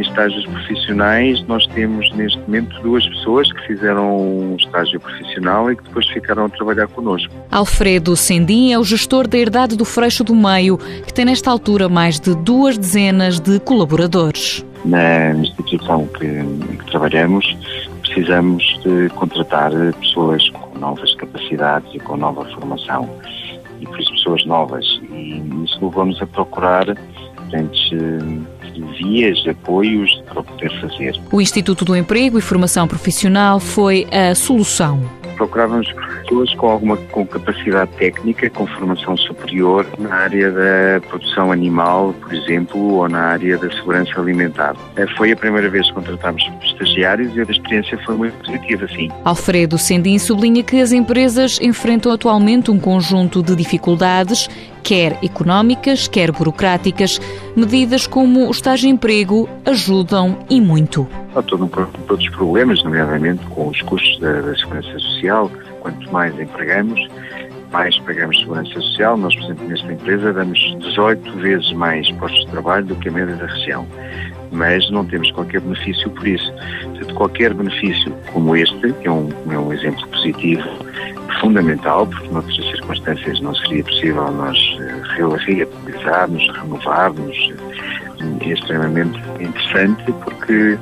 Em estágios profissionais, nós temos neste momento duas pessoas que fizeram um estágio profissional e que depois ficaram a trabalhar connosco. Alfredo Sendim é o gestor da Herdade do Freixo do Meio, que tem nesta altura mais de duas dezenas de colaboradores. Na instituição que, que trabalhamos, precisamos de contratar pessoas com novas capacidades e com nova formação. E por isso pessoas novas. E isso levamos a procurar diferentes vias, apoios para poder fazer. O Instituto do Emprego e Formação Profissional foi a solução. Procurávamos pessoas com alguma com capacidade técnica, com formação superior na área da produção animal, por exemplo, ou na área da segurança alimentar. Eh, foi a primeira vez que contratámos estagiários e a experiência foi muito positiva, sim. Alfredo Sendim sublinha que as empresas enfrentam atualmente um conjunto de dificuldades quer económicas, quer burocráticas. Medidas como o estágio-emprego ajudam e muito. Há todo um, todos os problemas, nomeadamente com os custos da, da segurança social. Quanto mais empregamos, mais pagamos segurança social. Nós, por exemplo, nesta empresa damos 18 vezes mais postos de trabalho do que a média da região. Mas não temos qualquer benefício por isso. Portanto, qualquer benefício como este, que é um, é um exemplo positivo, fundamental, porque noutras circunstâncias não seria possível nós eh, reatualizarmos, renovarmos. É extremamente interessante porque,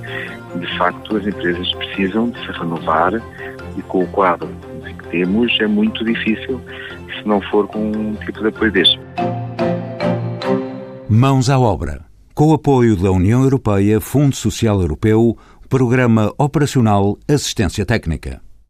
de facto, as empresas precisam de se renovar e com o quadro que temos é muito difícil se não for com um tipo de apoio deste. Mãos à obra. Com o apoio da União Europeia, Fundo Social Europeu, Programa Operacional Assistência Técnica.